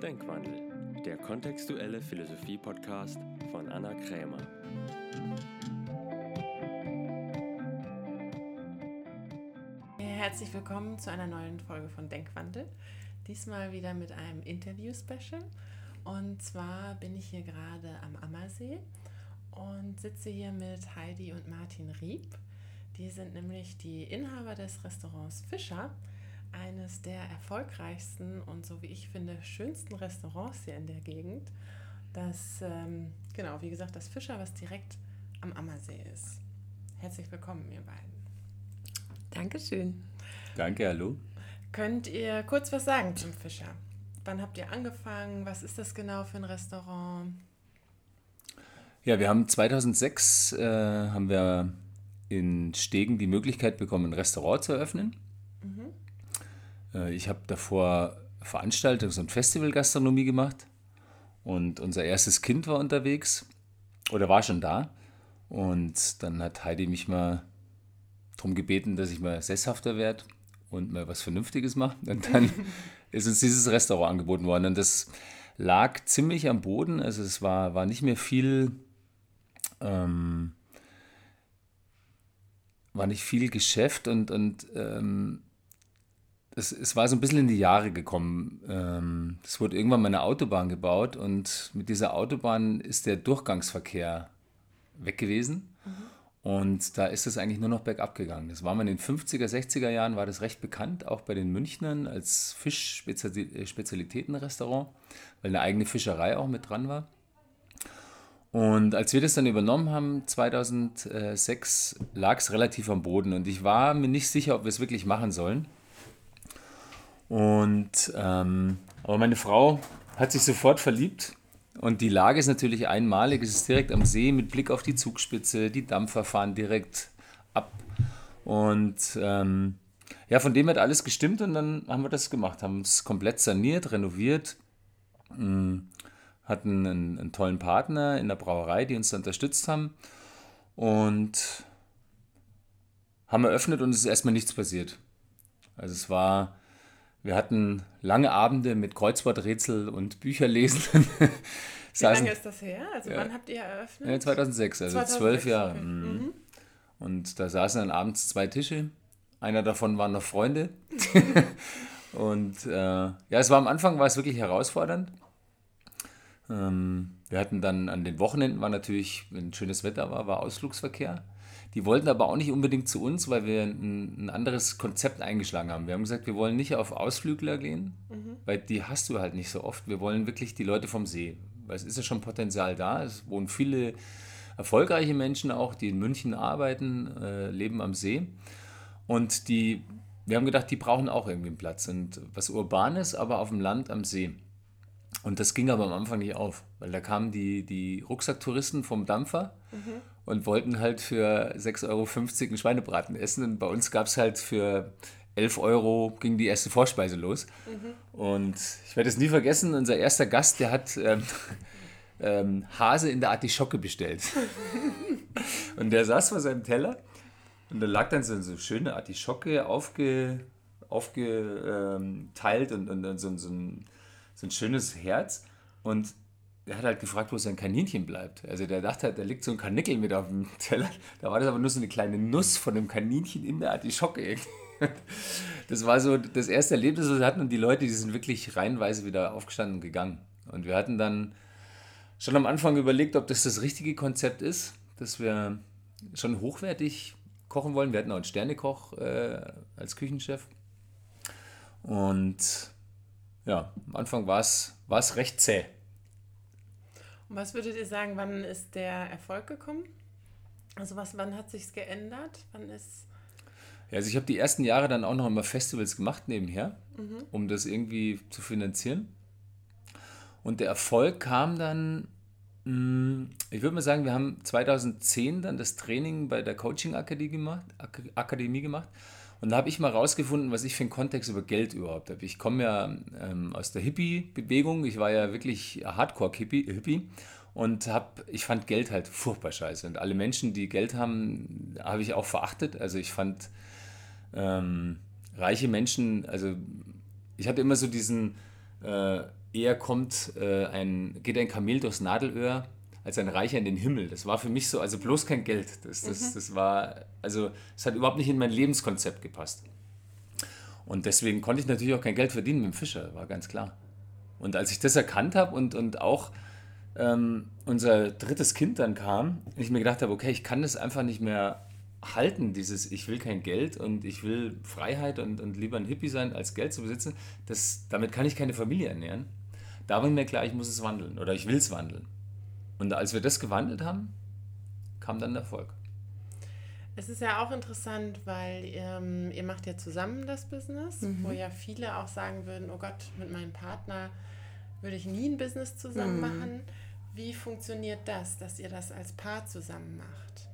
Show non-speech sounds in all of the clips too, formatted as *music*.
Denkwandel, der kontextuelle Philosophie-Podcast von Anna Krämer. Herzlich willkommen zu einer neuen Folge von Denkwandel. Diesmal wieder mit einem Interview-Special. Und zwar bin ich hier gerade am Ammersee und sitze hier mit Heidi und Martin Rieb. Die sind nämlich die Inhaber des Restaurants Fischer, eines der erfolgreichsten und so wie ich finde schönsten Restaurants hier in der Gegend. Das, ähm, genau, wie gesagt, das Fischer, was direkt am Ammersee ist. Herzlich willkommen, ihr beiden. Dankeschön. Danke, hallo. Könnt ihr kurz was sagen zum Fischer? Wann habt ihr angefangen? Was ist das genau für ein Restaurant? Ja, wir haben 2006 äh, haben wir in Stegen die Möglichkeit bekommen, ein Restaurant zu eröffnen. Äh, ich habe davor Veranstaltungs- und Festivalgastronomie gemacht und unser erstes Kind war unterwegs oder war schon da. Und dann hat Heidi mich mal darum gebeten, dass ich mal sesshafter werde und mal was Vernünftiges mache. *laughs* Und dann ist uns dieses Restaurant angeboten worden. Und das lag ziemlich am Boden. Also es war, war nicht mehr viel, ähm, war nicht viel Geschäft und, und ähm, es, es war so ein bisschen in die Jahre gekommen. Ähm, es wurde irgendwann mal eine Autobahn gebaut und mit dieser Autobahn ist der Durchgangsverkehr weg gewesen. Und da ist es eigentlich nur noch bergab gegangen. Das war mal in den 50er, 60er Jahren, war das recht bekannt, auch bei den Münchnern als Fischspezialitätenrestaurant, weil eine eigene Fischerei auch mit dran war. Und als wir das dann übernommen haben, 2006, lag es relativ am Boden und ich war mir nicht sicher, ob wir es wirklich machen sollen. Und ähm, aber meine Frau hat sich sofort verliebt und die Lage ist natürlich einmalig. Es ist direkt am See mit Blick auf die Zugspitze. Die Dampfer fahren direkt ab. Und ähm, ja, von dem hat alles gestimmt und dann haben wir das gemacht. Haben es komplett saniert, renoviert. Mh, hm, hatten einen, einen, tollen Partner in der Brauerei, die uns da unterstützt haben. Und haben eröffnet und es ist erstmal nichts passiert. Also es war wir hatten lange Abende mit Kreuzworträtsel und Bücherlesen. *laughs* Wie lange ist das her? Also ja. wann habt ihr eröffnet? Ja, 2006, also 2006, zwölf Jahre. Okay. Mhm. mhm. Und da saßen dann abends zwei Tische. Einer davon waren noch Freunde. *laughs* und äh, ja, es war am Anfang war es wirklich herausfordernd. Ähm, wir hatten dann an den Wochenenden war natürlich, wenn schönes Wetter war, war Ausflugsverkehr. Die wollten aber auch nicht unbedingt zu uns, weil wir ein, ein anderes Konzept eingeschlagen haben. Wir haben gesagt, wir wollen nicht auf Ausflügler gehen, mhm. weil die hast du halt nicht so oft. Wir wollen wirklich die Leute vom See. Weil es ist ja schon Potenzial da. Es wohnen viele erfolgreiche Menschen auch, die in München arbeiten, äh, leben am See. Und die, wir haben gedacht, die brauchen auch irgendwie einen Platz. Und was Urbanes, aber auf dem Land am See. Und das ging aber am Anfang nicht auf, weil da kamen die, die Rucksacktouristen vom Dampfer mhm. Und wollten halt für 6,50 Euro einen Schweinebraten essen. Und bei uns gab es halt für 11 Euro ging die erste Vorspeise los. Mhm. Und ich werde es nie vergessen, unser erster Gast, der hat ähm, *laughs* ähm, Hase in der Artischocke bestellt. *laughs* und der saß vor seinem Teller und da lag dann so eine schöne Artischocke aufge, aufgeteilt und, und, und so, so ein so ein schönes Herz und er hat halt gefragt, wo sein Kaninchen bleibt. Also der dachte halt, da liegt so ein Kanickel mit auf dem Teller. Da war das aber nur so eine kleine Nuss von dem Kaninchen in der Artischocke. Das war so das erste Erlebnis, das wir hatten und die Leute, die sind wirklich reihenweise wieder aufgestanden und gegangen. Und wir hatten dann schon am Anfang überlegt, ob das das richtige Konzept ist, dass wir schon hochwertig kochen wollen. Wir hatten auch einen Sternekoch äh, als Küchenchef. Und ja, am Anfang war es recht zäh. Und was würdet ihr sagen, wann ist der Erfolg gekommen? Also was, wann hat sich geändert? Wann ist ja, also ich habe die ersten Jahre dann auch noch immer Festivals gemacht nebenher, mhm. um das irgendwie zu finanzieren. Und der Erfolg kam dann, hm, ich würde mal sagen, wir haben 2010 dann das Training bei der Coaching Akademie gemacht. Akademie gemacht und da habe ich mal rausgefunden, was ich für einen Kontext über Geld überhaupt habe. Ich komme ja ähm, aus der Hippie-Bewegung. Ich war ja wirklich Hardcore-Hippie. Hippie, und hab, ich fand Geld halt furchtbar scheiße. Und alle Menschen, die Geld haben, habe ich auch verachtet. Also ich fand ähm, reiche Menschen, also ich hatte immer so diesen, äh, eher kommt äh, ein, geht ein Kamel durchs Nadelöhr als ein Reicher in den Himmel. Das war für mich so, also bloß kein Geld. Das, das, mhm. das war, also es hat überhaupt nicht in mein Lebenskonzept gepasst. Und deswegen konnte ich natürlich auch kein Geld verdienen mit dem Fischer, war ganz klar. Und als ich das erkannt habe und, und auch ähm, unser drittes Kind dann kam, ich mir gedacht habe, okay, ich kann das einfach nicht mehr halten, dieses ich will kein Geld und ich will Freiheit und, und lieber ein Hippie sein, als Geld zu besitzen, das, damit kann ich keine Familie ernähren. Da war mir klar, ich muss es wandeln oder ich will es wandeln. Und als wir das gewandelt haben, kam dann der Erfolg. Es ist ja auch interessant, weil ähm, ihr macht ja zusammen das Business, mhm. wo ja viele auch sagen würden, oh Gott, mit meinem Partner würde ich nie ein Business zusammen mhm. machen. Wie funktioniert das, dass ihr das als Paar zusammen macht?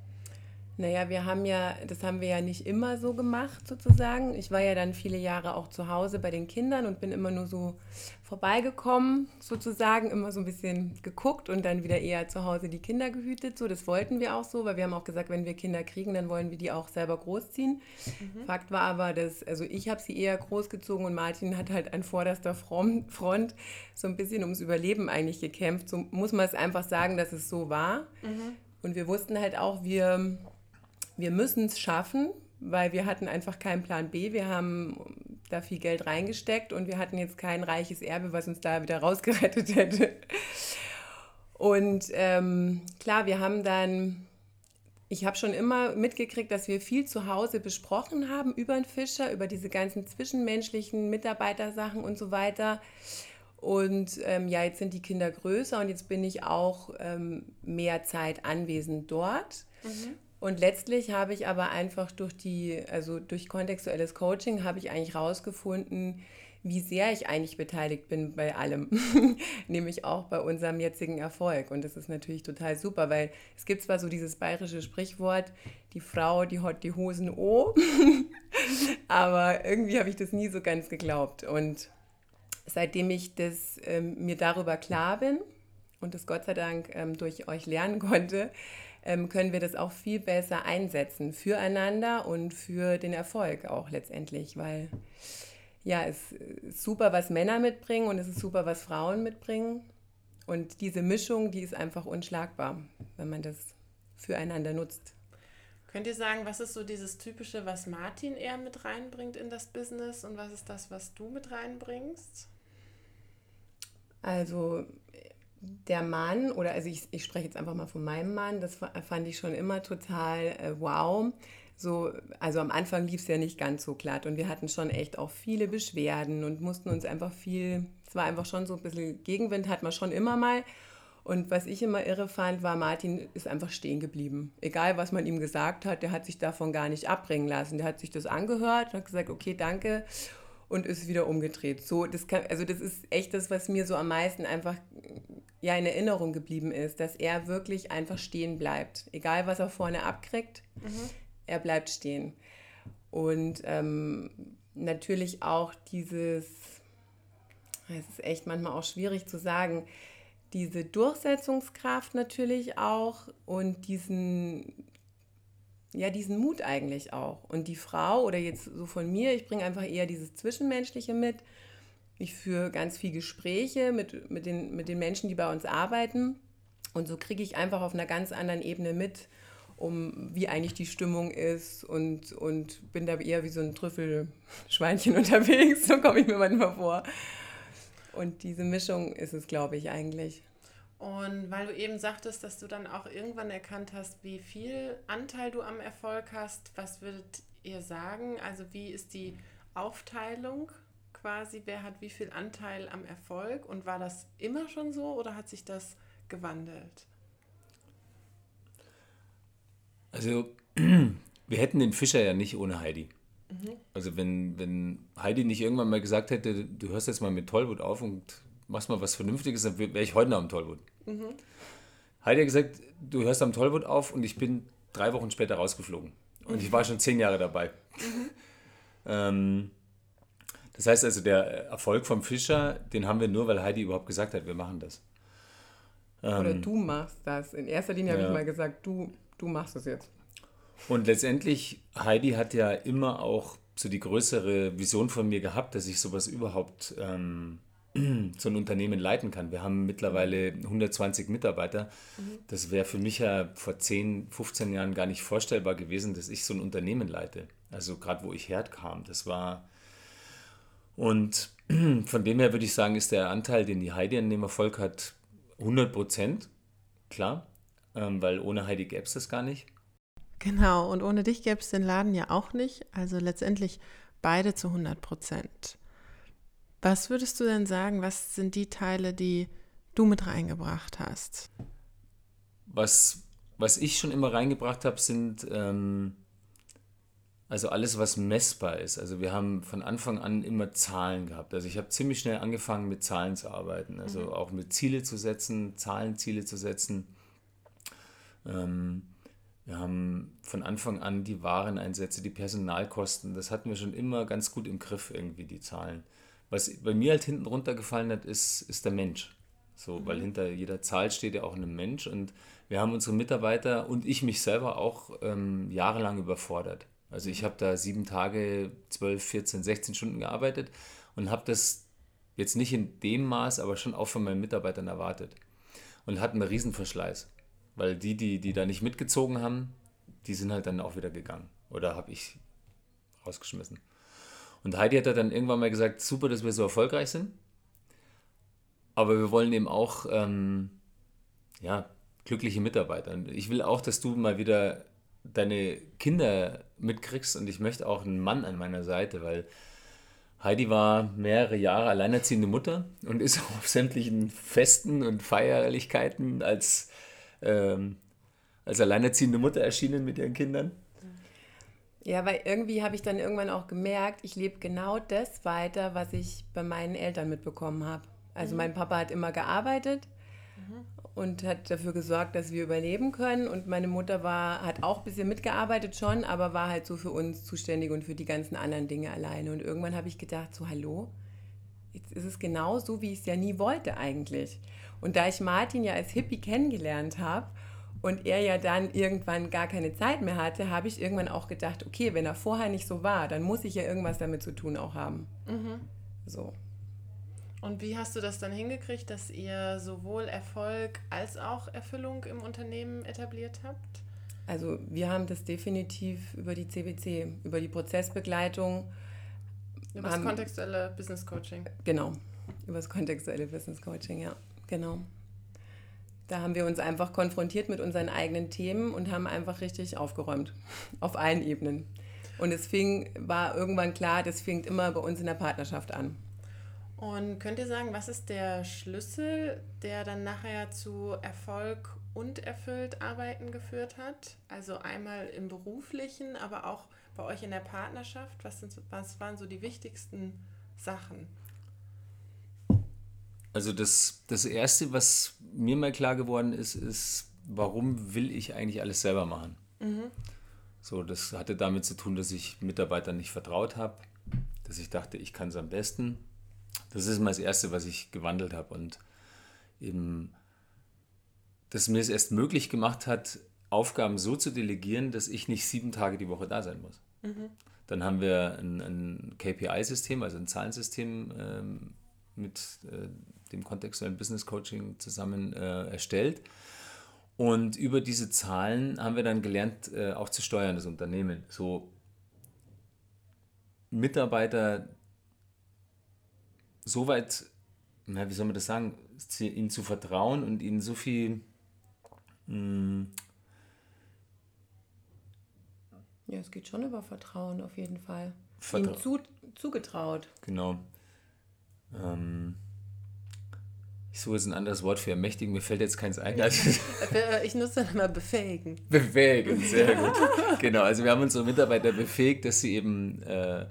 Naja, wir haben ja, das haben wir ja nicht immer so gemacht sozusagen. Ich war ja dann viele Jahre auch zu Hause bei den Kindern und bin immer nur so vorbeigekommen sozusagen, immer so ein bisschen geguckt und dann wieder eher zu Hause die Kinder gehütet. So, das wollten wir auch so, weil wir haben auch gesagt, wenn wir Kinder kriegen, dann wollen wir die auch selber großziehen. Mhm. Fakt war aber, dass, also ich habe sie eher großgezogen und Martin hat halt an vorderster Front so ein bisschen ums Überleben eigentlich gekämpft. So muss man es einfach sagen, dass es so war. Mhm. Und wir wussten halt auch, wir wir müssen es schaffen, weil wir hatten einfach keinen Plan B. Wir haben da viel Geld reingesteckt und wir hatten jetzt kein reiches Erbe, was uns da wieder *laughs* rausgerettet hätte. Und ähm, klar, wir haben dann, ich habe schon immer mitgekriegt, dass wir viel zu Hause besprochen haben über den Fischer, über diese ganzen zwischenmenschlichen Mitarbeitersachen und so weiter. Und ähm, ja, jetzt sind die Kinder größer und jetzt bin ich auch ähm, mehr Zeit anwesend dort. Mhm. Und letztlich habe ich aber einfach durch die, also durch kontextuelles Coaching habe ich eigentlich rausgefunden, wie sehr ich eigentlich beteiligt bin bei allem, *laughs* nämlich auch bei unserem jetzigen Erfolg. Und das ist natürlich total super, weil es gibt zwar so dieses bayerische Sprichwort, die Frau, die hat die Hosen o, *laughs* aber irgendwie habe ich das nie so ganz geglaubt. Und seitdem ich das ähm, mir darüber klar bin und das Gott sei Dank ähm, durch euch lernen konnte, ähm, können wir das auch viel besser einsetzen füreinander und für den Erfolg auch letztendlich, weil ja, es ist super, was Männer mitbringen und es ist super, was Frauen mitbringen. Und diese Mischung, die ist einfach unschlagbar, wenn man das füreinander nutzt. Könnt ihr sagen, was ist so dieses Typische, was Martin eher mit reinbringt in das Business und was ist das, was du mit reinbringst? Also der Mann, oder also ich, ich spreche jetzt einfach mal von meinem Mann, das fand ich schon immer total äh, wow. So, also am Anfang lief es ja nicht ganz so glatt und wir hatten schon echt auch viele Beschwerden und mussten uns einfach viel, es war einfach schon so ein bisschen Gegenwind, hat man schon immer mal. Und was ich immer irre fand, war, Martin ist einfach stehen geblieben. Egal, was man ihm gesagt hat, der hat sich davon gar nicht abbringen lassen. Der hat sich das angehört hat gesagt, okay, danke und ist wieder umgedreht. So, das kann, also das ist echt das, was mir so am meisten einfach ja in Erinnerung geblieben ist, dass er wirklich einfach stehen bleibt. Egal, was er vorne abkriegt, mhm. er bleibt stehen. Und ähm, natürlich auch dieses, es ist echt manchmal auch schwierig zu sagen, diese Durchsetzungskraft natürlich auch und diesen, ja, diesen Mut eigentlich auch. Und die Frau oder jetzt so von mir, ich bringe einfach eher dieses Zwischenmenschliche mit ich führe ganz viel Gespräche mit, mit, den, mit den Menschen, die bei uns arbeiten. Und so kriege ich einfach auf einer ganz anderen Ebene mit, um wie eigentlich die Stimmung ist und, und bin da eher wie so ein Trüffelschweinchen *laughs* unterwegs, so komme ich mir manchmal vor. Und diese Mischung ist es, glaube ich, eigentlich. Und weil du eben sagtest, dass du dann auch irgendwann erkannt hast, wie viel Anteil du am Erfolg hast, was würdet ihr sagen? Also wie ist die Aufteilung quasi, wer hat wie viel Anteil am Erfolg und war das immer schon so oder hat sich das gewandelt? Also *clears throat* wir hätten den Fischer ja nicht ohne Heidi. Mhm. Also wenn, wenn Heidi nicht irgendwann mal gesagt hätte, du hörst jetzt mal mit Tollwood auf und machst mal was Vernünftiges, dann wäre ich heute noch am Tollwood. Mhm. Heidi hat gesagt, du hörst am Tollwood auf und ich bin drei Wochen später rausgeflogen. Und mhm. ich war schon zehn Jahre dabei. Mhm. *laughs* Ähm, das heißt also, der Erfolg vom Fischer, den haben wir nur, weil Heidi überhaupt gesagt hat, wir machen das. Oder ähm, du machst das. In erster Linie ja. habe ich mal gesagt, du, du machst das jetzt. Und letztendlich, Heidi hat ja immer auch so die größere Vision von mir gehabt, dass ich sowas überhaupt ähm, *clears throat* so ein Unternehmen leiten kann. Wir haben mittlerweile 120 Mitarbeiter. Das wäre für mich ja vor 10, 15 Jahren gar nicht vorstellbar gewesen, dass ich so ein Unternehmen leite. Also gerade wo ich herkam, das war... Und *clears throat* von dem her würde ich sagen, ist der Anteil, den die Heidi an dem Erfolg hat, 100 Prozent, klar, ähm, weil ohne Heidi gäbe es das gar nicht. Genau, und ohne dich gäbe es den Laden ja auch nicht. Also letztendlich beide zu 100 Prozent. Was würdest du denn sagen, was sind die Teile, die du mit reingebracht hast? Was, was ich schon immer reingebracht habe, sind ähm, also alles, was messbar ist. Also wir haben von Anfang an immer Zahlen gehabt. Also ich habe ziemlich schnell angefangen, mit Zahlen zu arbeiten. Also mhm. auch mit Ziele zu setzen, Zahlenziele zu setzen. Ähm, wir haben von Anfang an die Wareneinsätze, die Personalkosten, das hatten wir schon immer ganz gut im Griff, irgendwie die Zahlen. Was bei mir halt hinten runtergefallen hat, ist, ist der Mensch. So, mhm. weil hinter jeder Zahl steht ja auch ein Mensch und wir haben unsere Mitarbeiter und ich mich selber auch ähm, jahrelang überfordert. Also ich habe da sieben Tage, zwölf, 14, 16 Stunden gearbeitet und habe das jetzt nicht in dem Maß, aber schon auch von meinen Mitarbeitern erwartet. Und hatten einen Riesenverschleiß. Weil die, die, die da nicht mitgezogen haben, die sind halt dann auch wieder gegangen. Oder habe ich rausgeschmissen. Und Heidi hat dann irgendwann mal gesagt, super, dass wir so erfolgreich sind. Aber wir wollen eben auch ähm, ja, glückliche Mitarbeiter. Und ich will auch, dass du mal wieder deine Kinder mitkriegst und ich möchte auch einen Mann an meiner Seite, weil Heidi war mehrere Jahre alleinerziehende Mutter und ist *laughs* auf sämtlichen Festen und Feierlichkeiten als ähm, als alleinerziehende Mutter erschienen mit ihren Kindern? Ja, weil irgendwie habe ich dann irgendwann auch gemerkt, ich lebe genau das weiter, was ich bei meinen Eltern mitbekommen habe. Also mhm. mein Papa hat immer gearbeitet mhm. Und hat dafür gesorgt, dass wir überleben können. Und meine Mutter war, hat auch ein bisschen mitgearbeitet schon, aber war halt so für uns zuständig und für die ganzen anderen Dinge alleine. Und irgendwann habe ich gedacht, so hallo, jetzt ist es genau so, wie ich es ja nie wollte eigentlich. Und da ich Martin ja als Hippie kennengelernt habe und er ja dann irgendwann gar keine Zeit mehr hatte, habe ich irgendwann auch gedacht, okay, wenn er vorher nicht so war, dann muss ich ja irgendwas damit zu tun auch haben. Mhm. So. Und wie hast du das dann hingekriegt, dass ihr sowohl Erfolg als auch Erfüllung im Unternehmen etabliert habt? Also wir haben das definitiv über die CBC, über die Prozessbegleitung. Über das kontextuelle Business Coaching. Genau, über das kontextuelle Business Coaching, ja. Genau. Da haben wir uns einfach konfrontiert mit unseren eigenen Themen und haben einfach richtig aufgeräumt. *laughs* Auf allen Ebenen. Und es fing, war irgendwann klar, das fängt immer bei uns in der Partnerschaft an. Und könnt ihr sagen, was ist der Schlüssel, der dann nachher zu Erfolg und erfüllt Arbeiten geführt hat? Also einmal im beruflichen, aber auch bei euch in der Partnerschaft. Was, sind, was waren so die wichtigsten Sachen? Also das, das Erste, was mir mal klar geworden ist, ist, warum will ich eigentlich alles selber machen? Mhm. So, das hatte damit zu tun, dass ich Mitarbeitern nicht vertraut habe, dass ich dachte, ich kann es am besten. Das ist mal das Erste, was ich gewandelt habe und eben, dass mir es erst möglich gemacht hat, Aufgaben so zu delegieren, dass ich nicht sieben Tage die Woche da sein muss. Mhm. Dann haben wir ein, ein KPI-System, also ein Zahlensystem ähm, mit äh, dem kontextuellen Business Coaching zusammen äh, erstellt. Und über diese Zahlen haben wir dann gelernt, äh, auch zu steuern, das Unternehmen. So Mitarbeiter so weit, na, wie soll man das sagen, ihnen zu vertrauen und ihnen so viel. Mh, hm, ja, es geht schon über Vertrauen auf jeden Fall. Vertra ihnen zu, zugetraut. Genau. Ähm, ich suche jetzt ein anderes Wort für ermächtigen, mir fällt jetzt keins ein. Also *laughs* ich nutze dann immer befähigen. Befähigen, sehr *laughs* gut. genau, also wir haben unsere Mitarbeiter befähigt, dass sie eben äh,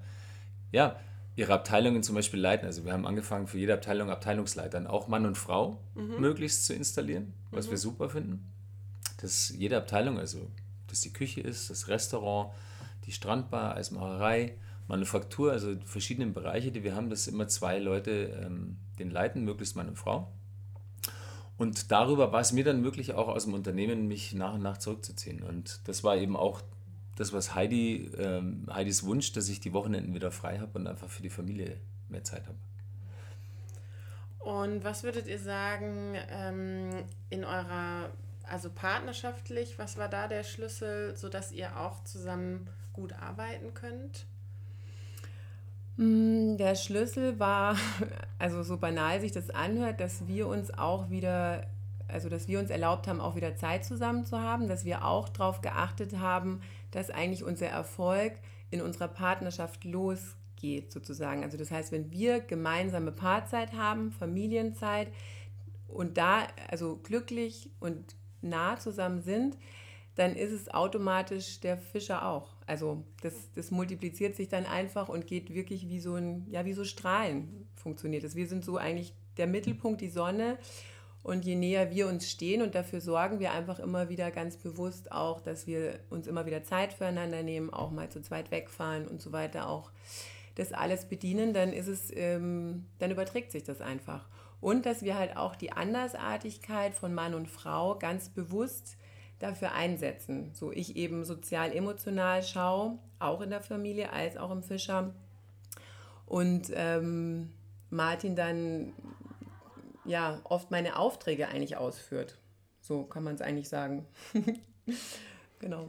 ja, ihre Abteilungen zum Beispiel leiten. Also wir haben angefangen, für jede Abteilung Abteilungsleitern, auch Mann und Frau, mhm. möglichst zu installieren, was mhm. wir super finden. Dass jede Abteilung, also dass die Küche ist, das Restaurant, die Strandbar, Eismacherei, Manufaktur, also verschiedene Bereiche, die wir haben, dass immer zwei Leute ähm, den leiten, möglichst Mann und Frau. Und darüber war es mir dann möglich, auch aus dem Unternehmen mich nach und nach zurückzuziehen. Und das war eben auch das, was Heidi, ähm, Heidis Wunsch, dass ich die Wochenenden wieder frei habe und einfach für die Familie mehr Zeit habe. Und was würdet ihr sagen ähm, in eurer, also partnerschaftlich, was war da der Schlüssel, sodass ihr auch zusammen gut arbeiten könnt? Mm, der Schlüssel war, *laughs* also so banal sich das anhört, dass wir uns auch wieder, also dass wir uns erlaubt haben, auch wieder Zeit zusammen zu haben, dass wir auch darauf geachtet haben, dass eigentlich unser Erfolg in unserer Partnerschaft losgeht, sozusagen. Also das heißt, wenn wir gemeinsame Paarzeit haben, Familienzeit und da also glücklich und nah zusammen sind, dann ist es automatisch der Fischer auch. Also das, das multipliziert sich dann einfach und geht wirklich wie so ein, ja, wie so Strahlen funktioniert es. Wir sind so eigentlich der Mittelpunkt, die Sonne. Und je näher wir uns stehen und dafür sorgen wir einfach immer wieder ganz bewusst auch, dass wir uns immer wieder Zeit füreinander nehmen, auch mal zu zweit wegfahren und so weiter, auch das alles bedienen, dann ist es, ähm, dann überträgt sich das einfach. Und dass wir halt auch die Andersartigkeit von Mann und Frau ganz bewusst dafür einsetzen. So ich eben sozial-emotional schaue, auch in der Familie als auch im Fischer. Und ähm, Martin dann ja oft meine Aufträge eigentlich ausführt. So kann man es eigentlich sagen. *laughs* genau.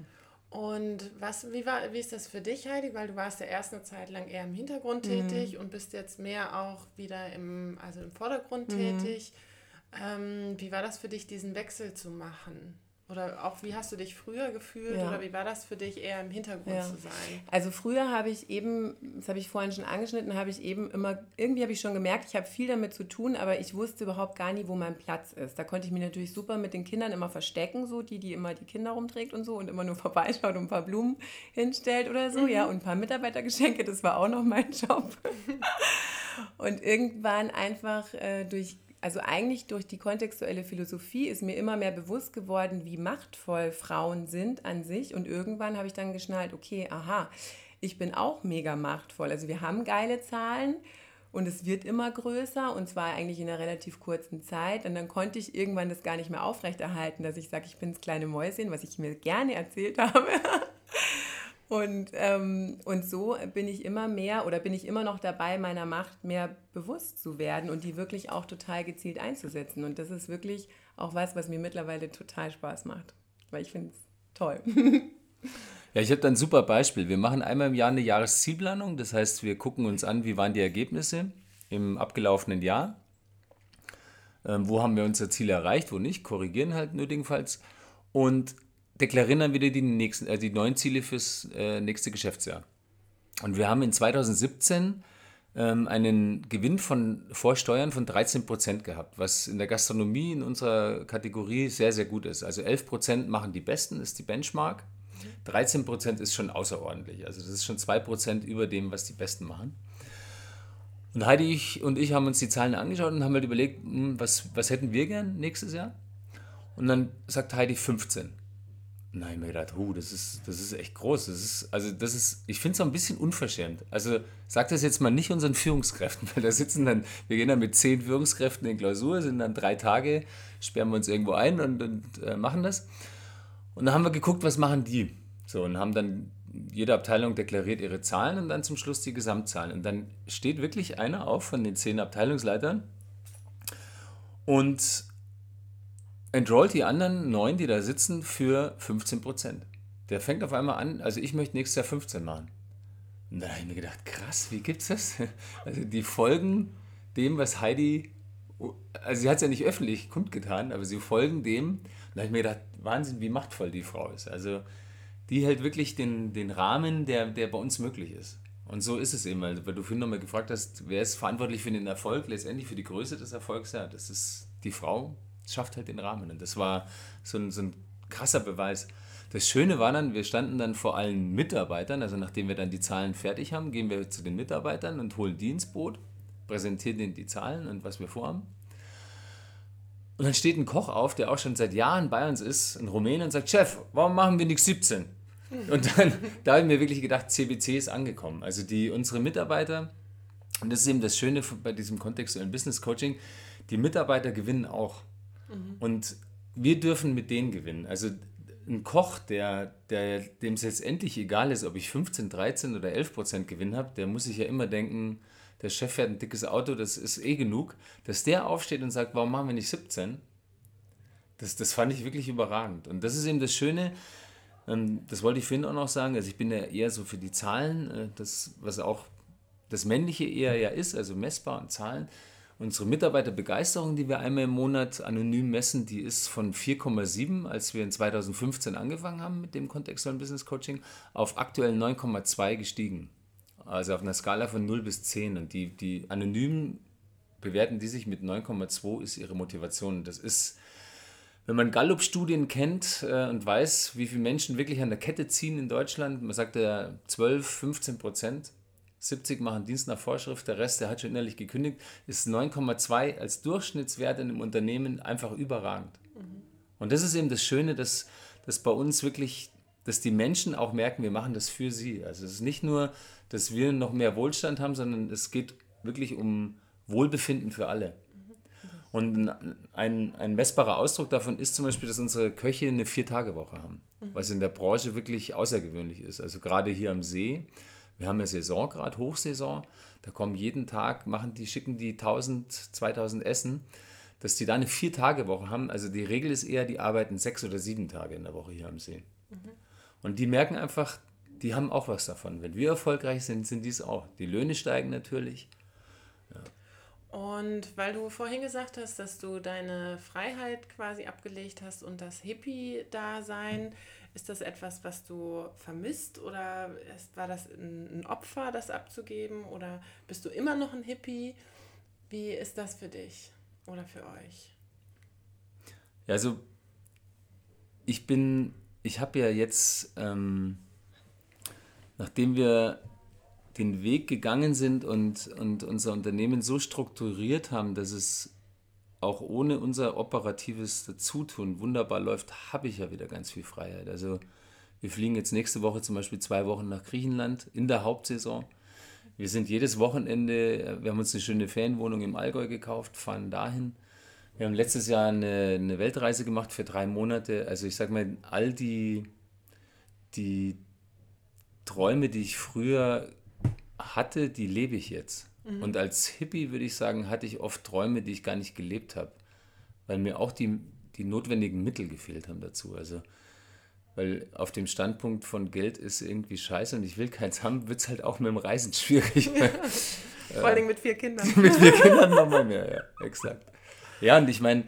Und was, wie, war, wie ist das für dich, Heidi? Weil du warst ja erst eine Zeit lang eher im Hintergrund mhm. tätig und bist jetzt mehr auch wieder im, also im Vordergrund mhm. tätig. Ähm, wie war das für dich, diesen Wechsel zu machen? Oder auch, wie hast du dich früher gefühlt ja. oder wie war das für dich, eher im Hintergrund ja. zu sein? Also früher habe ich eben, das habe ich vorhin schon angeschnitten, habe ich eben immer, irgendwie habe ich schon gemerkt, ich habe viel damit zu tun, aber ich wusste überhaupt gar nie, wo mein Platz ist. Da konnte ich mich natürlich super mit den Kindern immer verstecken, so die, die immer die Kinder rumträgt und so und immer nur *laughs* vorbeischaut und ein paar Blumen hinstellt oder so, mhm. ja, und ein paar Mitarbeitergeschenke, das war auch noch mein *laughs* Job. und irgendwann einfach äh, durch also eigentlich durch die kontextuelle Philosophie ist mir immer mehr bewusst geworden, wie machtvoll Frauen sind an sich. Und irgendwann habe ich dann geschnallt, okay, aha, ich bin auch mega machtvoll. Also wir haben geile Zahlen und es wird immer größer und zwar eigentlich in einer relativ kurzen Zeit. Und dann konnte ich irgendwann das gar nicht mehr aufrechterhalten, dass ich sage, ich bin das kleine Mäuschen, was ich mir gerne erzählt *laughs* habe. Und, ähm, und so bin ich immer mehr oder bin ich immer noch dabei, meiner Macht mehr bewusst zu werden und die wirklich auch total gezielt einzusetzen. Und das ist wirklich auch was, was mir mittlerweile total Spaß macht, weil ich finde es toll. *laughs* Ja, ich habe da ein super Beispiel. Wir machen einmal im Jahr eine Jahreszielplanung. Das heißt, wir gucken uns an, wie waren die Ergebnisse im abgelaufenen Jahr. Ähm, wo haben wir unser Ziel erreicht, wo nicht, korrigieren halt nötigenfalls. Und deklarieren dann wieder die, nächsten, äh, die neuen Ziele fürs äh, nächste Geschäftsjahr. Und wir haben in 2017 ähm, einen Gewinn von Vorsteuern von 13 Prozent gehabt, was in der Gastronomie in unserer Kategorie sehr, sehr gut ist. Also 11 Prozent machen die Besten, ist die Benchmark. 13 Prozent ist schon außerordentlich. Also das ist schon 2 Prozent über dem, was die Besten machen. Und Heidi ich und ich haben uns die Zahlen angeschaut und haben halt überlegt, hm, was, was hätten wir gern nächstes Jahr? Und dann sagt Heidi 15. Nein, mir gedacht, oh, das ist, das ist echt groß. Das ist, also das ist, ich finde es auch ein bisschen unverschämt. Also sag das jetzt mal nicht unseren Führungskräften, *laughs* weil da sitzen dann, wir gehen dann mit zehn Führungskräften in Klausur, sind dann drei Tage, sperren wir uns irgendwo ein und, und äh, machen das. Und dann haben wir geguckt, was machen die. So, und haben dann, jede Abteilung deklariert ihre Zahlen und dann zum Schluss die Gesamtzahlen. Und dann steht wirklich einer auf von den zehn Abteilungsleitern und enrollt die anderen neun, die da sitzen, für 15 Prozent. Der fängt auf einmal an, also ich möchte nächstes Jahr 15 machen. Und dann habe ich mir gedacht, krass, wie gibt's das? *laughs* Also die folgen dem, was Heidi, also sie hat es ja nicht öffentlich kundgetan, aber sie folgen dem. Und da habe ich mir gedacht, Wahnsinn, wie machtvoll die Frau ist. Also die hält wirklich den, den Rahmen, der, der bei uns möglich ist. Und so ist es eben, weil du vorhin nochmal gefragt hast, wer ist verantwortlich für den Erfolg, letztendlich für die Größe des Erfolgs? Ja, das ist die Frau, schafft halt den Rahmen. Und das war so ein, so ein krasser Beweis. Das Schöne war dann, wir standen dann vor allen Mitarbeitern, also nachdem wir dann die Zahlen fertig haben, gehen wir zu den Mitarbeitern und holen die ins Boot, präsentieren denen die Zahlen und was wir vorhaben. Und dann steht ein Koch auf, der auch schon seit Jahren bei uns ist, ein Rumäne, und sagt, Chef, warum machen wir nicht 17? Und dann, da habe ich mir wirklich gedacht, CBC ist angekommen. Also die, unsere Mitarbeiter, und das ist eben das Schöne bei diesem kontextuellen Business Coaching, die Mitarbeiter gewinnen auch. Mhm. Und wir dürfen mit denen gewinnen. Also ein Koch, der, der, dem es letztendlich egal ist, ob ich 15, 13 oder 11 Prozent Gewinn habe, der muss sich ja immer denken, der Chef fährt ein dickes Auto, das ist eh genug, dass der aufsteht und sagt, warum machen wir nicht 17? Das, das fand ich wirklich überragend. Und das ist eben das Schöne, ähm, das wollte ich vorhin auch noch sagen, also ich bin ja eher so für die Zahlen, äh, das, was auch das Männliche eher ja ist, also messbar und Zahlen. Unsere Mitarbeiterbegeisterung, die wir einmal im Monat anonym messen, die ist von 4,7, als wir in 2015 angefangen haben mit dem kontextuellen Business Coaching, auf aktuell 9,2 gestiegen. Also auf einer Skala von 0 bis 10. Und die, die anonym bewerten die sich mit 9,2 ist ihre Motivation. Das ist, wenn man Gallup-Studien kennt äh, und weiß, wie viele Menschen wirklich an der Kette ziehen in Deutschland, man sagt ja 12, 15 Prozent, 70 machen Dienst nach Vorschrift, der Rest, der hat schon innerlich gekündigt, ist 9,2 als Durchschnittswert in einem Unternehmen einfach überragend. Mhm. Und das ist eben das Schöne, dass, dass bei uns wirklich, dass die Menschen auch merken, wir machen das für sie. Also es ist nicht nur, dass wir noch mehr Wohlstand haben, sondern es geht wirklich um Wohlbefinden für alle. Und ein, ein messbarer Ausdruck davon ist zum Beispiel, dass unsere Köche eine Vier-Tage-Woche haben, was in der Branche wirklich außergewöhnlich ist. Also gerade hier am See wir haben ja Saison gerade, Hochsaison. Da kommen jeden Tag, machen die, schicken die 1000, 2000 Essen, dass die da eine Vier-Tage-Woche haben. Also die Regel ist eher, die arbeiten sechs oder sieben Tage in der Woche hier am See. Mhm. Und die merken einfach, die haben auch was davon. Wenn wir erfolgreich sind, sind die es auch. Die Löhne steigen natürlich. Ja. Und weil du vorhin gesagt hast, dass du deine Freiheit quasi abgelegt hast und das Hippie-Dasein, ist das etwas, was du vermisst oder ist, war das ein, Opfer, das abzugeben oder bist du immer noch ein Hippie? Wie ist das für dich oder für euch? Ja, also ich bin, ich habe ja jetzt, ähm, nachdem wir den Weg gegangen sind und, und unser Unternehmen so strukturiert haben, dass es auch ohne unser operatives Dazutun wunderbar läuft, habe ich ja wieder ganz viel Freiheit. Also wir fliegen jetzt nächste Woche zum Beispiel zwei Wochen nach Griechenland in der Hauptsaison. Wir sind jedes Wochenende, wir haben uns eine schöne Ferienwohnung im Allgäu gekauft, fahren dahin. Wir haben letztes Jahr eine, eine Weltreise gemacht für drei Monate. Also ich sage mal, all die, die Träume, die ich früher hatte, die lebe ich jetzt. Mhm. Und als Hippie würde ich sagen, hatte ich oft Träume, die ich gar nicht gelebt habe, weil mir auch die, die notwendigen Mittel gefehlt haben dazu. Also, weil auf dem Standpunkt von Geld ist irgendwie scheiße und ich will keins haben, wird es halt auch mit dem Reisen *laughs* schwierig. Ja. Vor allem mit vier Kindern. *laughs* mit vier Kindern nochmal mehr, ja, exakt. Ja, und ich meine,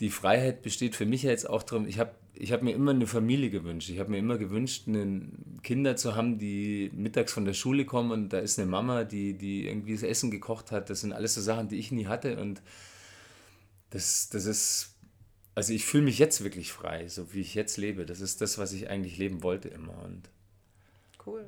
die Freiheit besteht für mich ja jetzt auch darum, ich habe ich habe mir immer eine Familie gewünscht. Ich habe mir immer gewünscht, Kinder zu haben, die mittags von der Schule kommen und da ist eine Mama, die, die irgendwie das Essen gekocht hat. Das sind alles so Sachen, die ich nie hatte und das, das ist, also ich fühle mich jetzt wirklich frei, so wie ich jetzt lebe. Das ist das, was ich eigentlich leben wollte immer. Und cool.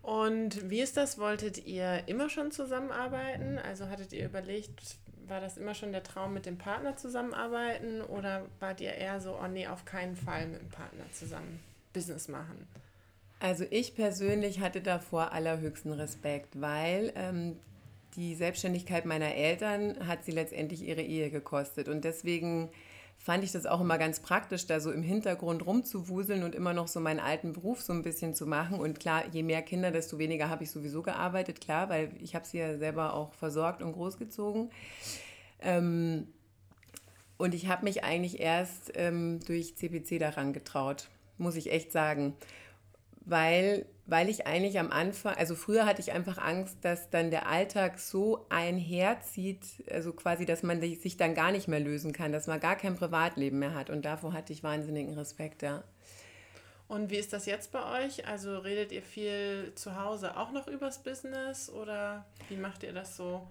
Und wie ist das? Wolltet ihr immer schon zusammenarbeiten? Also hattet ihr überlegt, war das immer schon der Traum, mit dem Partner zusammenarbeiten oder wart ihr eher so, oh nee, auf keinen Fall mit dem Partner zusammen Business machen? Also ich persönlich hatte davor allerhöchsten Respekt, weil ähm, die Selbstständigkeit meiner Eltern hat sie letztendlich ihre Ehe gekostet und deswegen fand ich das auch immer ganz praktisch, da so im Hintergrund rumzuwuseln und immer noch so meinen alten Beruf so ein bisschen zu machen. Und klar, je mehr Kinder, desto weniger habe ich sowieso gearbeitet, klar, weil ich habe sie ja selber auch versorgt und großgezogen. Ähm, und ich habe mich eigentlich erst ähm, durch CPC daran getraut, muss ich echt sagen weil, weil ich eigentlich am Anfang, also früher hatte ich einfach Angst, dass dann der Alltag so einherzieht, also quasi, dass man sich dann gar nicht mehr lösen kann, dass man gar kein Privatleben mehr hat. Und davor hatte ich wahnsinnigen Respekt, ja. Und wie ist das jetzt bei euch? Also redet ihr viel zu Hause auch noch übers Business oder wie macht ihr das so?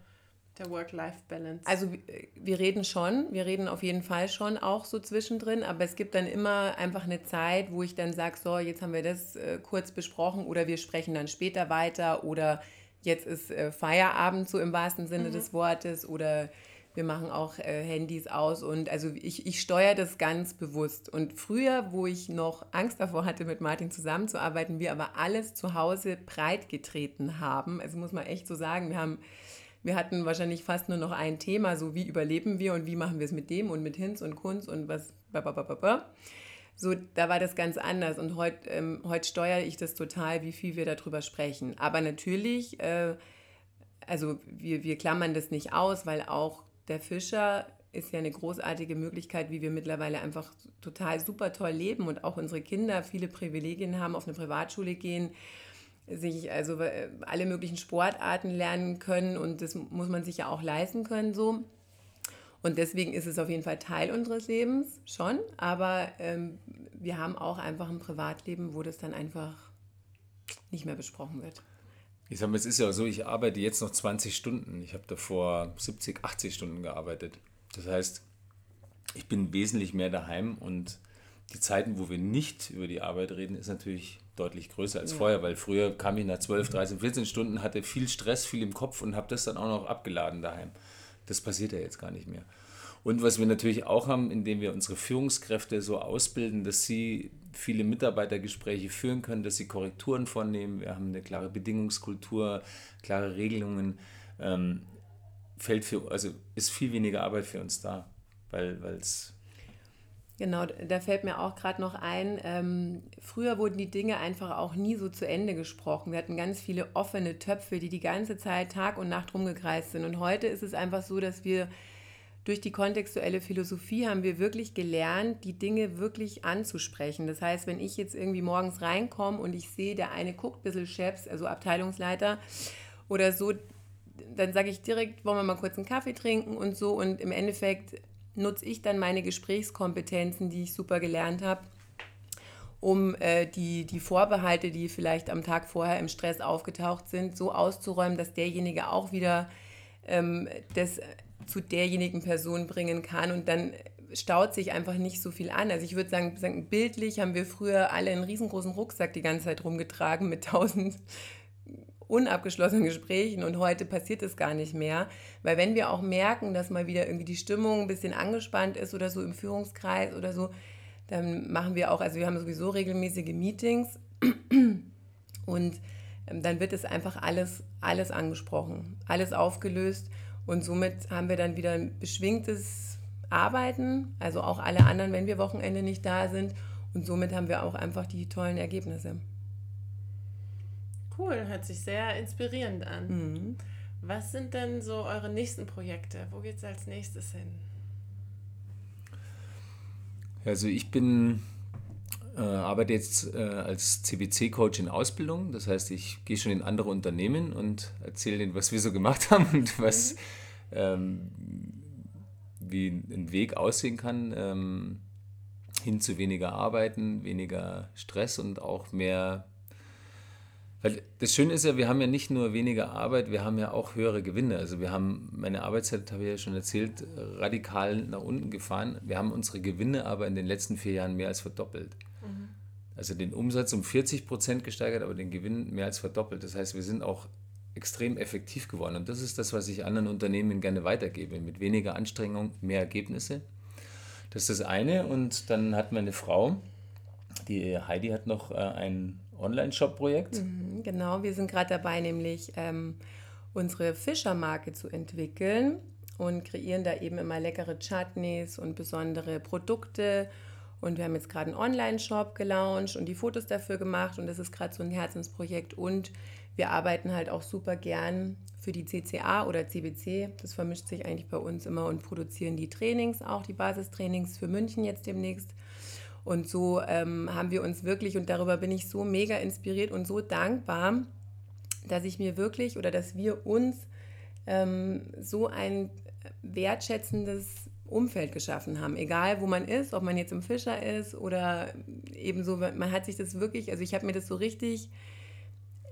Der Work-Life-Balance. Also wir reden schon, wir reden auf jeden Fall schon auch so zwischendrin, aber es gibt dann immer einfach eine Zeit, wo ich dann sage, so, jetzt haben wir das äh, kurz besprochen oder wir sprechen dann später weiter oder jetzt ist äh, Feierabend so im wahrsten Sinne mhm. des Wortes oder wir machen auch äh, Handys aus und also ich, ich steuere das ganz bewusst. Und früher, wo ich noch Angst davor hatte, mit Martin zusammenzuarbeiten, wir aber alles zu Hause breit getreten haben, also muss man echt so sagen, wir haben wir hatten wahrscheinlich fast nur noch ein Thema, so wie überleben wir und wie machen wir es mit dem und mit Hinz und Kunz und was. So, da war das ganz anders und heute ähm, heut steuere ich das total, wie viel wir darüber sprechen. Aber natürlich, äh, also wir, wir klammern das nicht aus, weil auch der Fischer ist ja eine großartige Möglichkeit, wie wir mittlerweile einfach total super toll leben und auch unsere Kinder viele Privilegien haben, auf eine Privatschule gehen, sich also äh, alle möglichen Sportarten lernen können und das muss man sich ja auch leisten können so. Und deswegen ist es auf jeden Fall Teil unseres Lebens schon, aber ähm, wir haben auch einfach ein Privatleben, wo das dann einfach nicht mehr besprochen wird. Ich sage mal, es ist ja so, ich arbeite jetzt noch 20 Stunden. Ich habe davor 70, 80 Stunden gearbeitet. Das heißt, ich bin wesentlich mehr daheim und die Zeiten, wo wir nicht über die Arbeit reden, ist natürlich deutlich größer als ja. vorher, weil früher kam ich nach 12, 13, 14 Stunden, hatte viel Stress, viel im Kopf und habe das dann auch noch abgeladen daheim. Das passiert ja jetzt gar nicht mehr. Und was wir natürlich auch haben, indem wir unsere Führungskräfte so ausbilden, dass sie viele Mitarbeitergespräche führen können, dass sie Korrekturen vornehmen. Wir haben eine klare Bedingungskultur, klare Regelungen. Ähm, fällt für, also ist viel weniger Arbeit für uns da, weil es Genau, da fällt mir auch gerade noch ein, ähm, früher wurden die Dinge einfach auch nie so zu Ende gesprochen. Wir hatten ganz viele offene Töpfe, die die ganze Zeit Tag und Nacht rumgekreist sind. Und heute ist es einfach so, dass wir durch die kontextuelle Philosophie haben wir wirklich gelernt, die Dinge wirklich anzusprechen. Das heißt, wenn ich jetzt irgendwie morgens reinkomme und ich sehe, der eine guckt ein bisschen Chefs, also Abteilungsleiter oder so, dann sage ich direkt, wollen wir mal kurz einen Kaffee trinken und so. Und im Endeffekt nutze ich dann meine Gesprächskompetenzen, die ich super gelernt habe, um äh, die, die Vorbehalte, die vielleicht am Tag vorher im Stress aufgetaucht sind, so auszuräumen, dass derjenige auch wieder ähm, das zu derjenigen Person bringen kann und dann staut sich einfach nicht so viel an. Also ich würde sagen, sagen, bildlich haben wir früher alle einen riesengroßen Rucksack die ganze Zeit rumgetragen mit tausend unabgeschlossenen Gesprächen und heute passiert es gar nicht mehr, weil wenn wir auch merken, dass mal wieder irgendwie die Stimmung ein bisschen angespannt ist oder so im Führungskreis oder so, dann machen wir auch, also wir haben sowieso regelmäßige Meetings. Und ähm, dann wird es einfach alles, alles angesprochen, alles aufgelöst. Und somit haben wir dann wieder ein beschwingtes Arbeiten, also auch alle anderen, wenn wir Wochenende nicht da sind. Und somit haben wir auch einfach die tollen Ergebnisse. Cool, hört sich sehr inspirierend an. Mhm. Was sind denn so eure nächsten Projekte? Wo geht es als nächstes hin? Also ich bin, äh, arbeite jetzt äh, als CBC-Coach in Ausbildung. Das heißt, ich gehe schon in andere Unternehmen und erzähle denen, was wir so gemacht *laughs* haben und was, mhm. ähm, wie ein Weg aussehen kann, ähm, hin zu weniger Arbeiten, weniger Stress und auch mehr weil das Schöne ist ja, wir haben ja nicht nur weniger Arbeit, wir haben ja auch höhere Gewinne. Also wir haben, meine Arbeitszeit, habe ich ja schon erzählt, radikal nach unten gefahren. Wir haben unsere Gewinne aber in den letzten vier Jahren mehr als verdoppelt. Mhm. Also den Umsatz um 40 Prozent gesteigert, aber den Gewinn mehr als verdoppelt. Das heißt, wir sind auch extrem effektiv geworden. Und das ist das, was ich anderen Unternehmen gerne weitergebe. Mit weniger Anstrengung, mehr Ergebnisse. Das ist das eine. Und dann hat meine Frau, die Heidi hat noch äh, ein Online-Shop-Projekt. Mhm, genau, wir sind gerade dabei, nämlich ähm, unsere Fischermarke zu entwickeln und kreieren da eben immer leckere Chutneys und besondere Produkte. Und wir haben jetzt gerade einen Online-Shop gelauncht und die Fotos dafür gemacht und das ist gerade so ein Herzensprojekt. Und wir arbeiten halt auch super gern für die CCA oder CBC. Das vermischt sich eigentlich bei uns immer und produzieren die Trainings, auch die Basistrainings für München jetzt demnächst. Und so ähm, haben wir uns wirklich, und darüber bin ich so mega inspiriert und so dankbar, dass ich mir wirklich oder dass wir uns ähm, so ein wertschätzendes Umfeld geschaffen haben. Egal, wo man ist, ob man jetzt im Fischer ist oder ebenso, man hat sich das wirklich, also ich habe mir das so richtig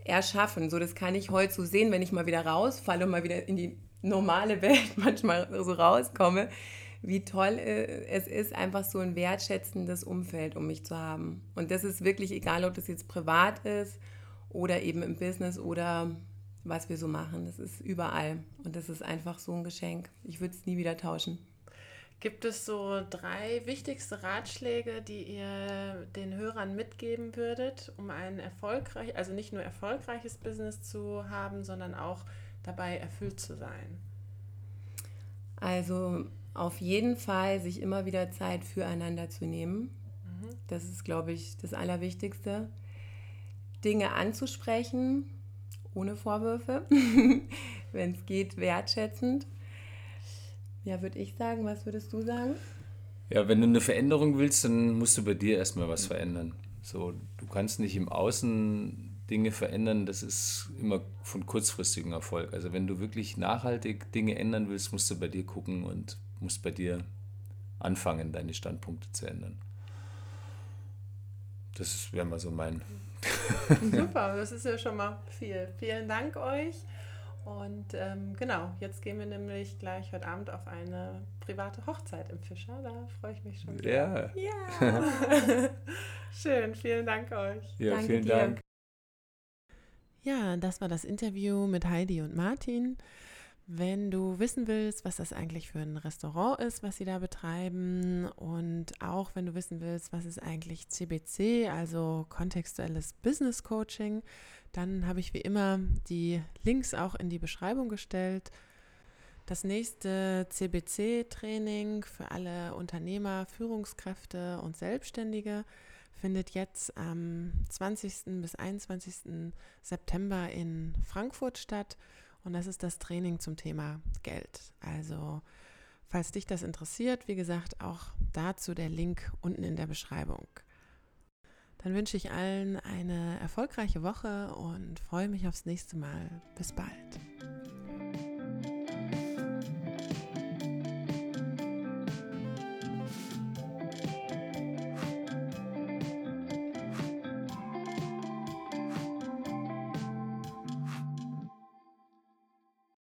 erschaffen. So, das kann ich heute so sehen, wenn ich mal wieder rausfalle und mal wieder in die normale Welt *laughs* manchmal so rauskomme wie toll äh, es ist, einfach so ein wertschätzendes Umfeld um mich zu haben. Und das ist wirklich egal, ob das jetzt privat ist oder eben im Business oder was wir so machen. Das ist überall. Und das ist einfach so ein Geschenk. Ich würde es nie wieder tauschen. Gibt es so drei wichtigste Ratschläge, die ihr den Hörern mitgeben würdet, um ein erfolgreich, also nicht nur erfolgreiches Business zu haben, sondern auch dabei erfüllt zu sein? Also auf jeden Fall sich immer wieder Zeit füreinander zu nehmen. Mhm. Das ist, glaube ich, das Allerwichtigste. Dinge anzusprechen, ohne Vorwürfe. *laughs* wenn es geht, wertschätzend. Ja, würde ich sagen. Was würdest du sagen? Ja, wenn du eine Veränderung willst, dann musst du bei dir erstmal was verändern. So, du kannst nicht im Außen Dinge verändern, das ist immer von kurzfristigem Erfolg. Also wenn du wirklich nachhaltig Dinge ändern willst, musst du bei dir gucken und musst bei dir anfangen, deine Standpunkte zu ändern. Das wäre mal so mein. *laughs* Super, das ist ja schon mal viel. Vielen Dank euch. Und ähm, genau, jetzt gehen wir nämlich gleich heute Abend auf eine private Hochzeit im Fischer. Da freue ich mich schon. Ja. *laughs* Ja. Schön, vielen Dank euch. Ja, Danke vielen dir. Dank. Ja, das war das Interview mit Heidi und Martin. Wenn du wissen willst, was das eigentlich für ein Restaurant ist, was sie da betreiben und auch wenn du wissen willst, was ist eigentlich CBC, also kontextuelles Business Coaching, dann habe ich wie immer die Links auch in die Beschreibung gestellt. Das nächste CBC-Training für alle Unternehmer, Führungskräfte und Selbstständige findet jetzt am 20. bis 21. September in Frankfurt statt. Und das ist das Training zum Thema Geld. Also, falls dich das interessiert, wie gesagt, auch dazu der Link unten in der Beschreibung. Dann wünsche ich allen eine erfolgreiche Woche und freue mich aufs nächste Mal. Bis bald.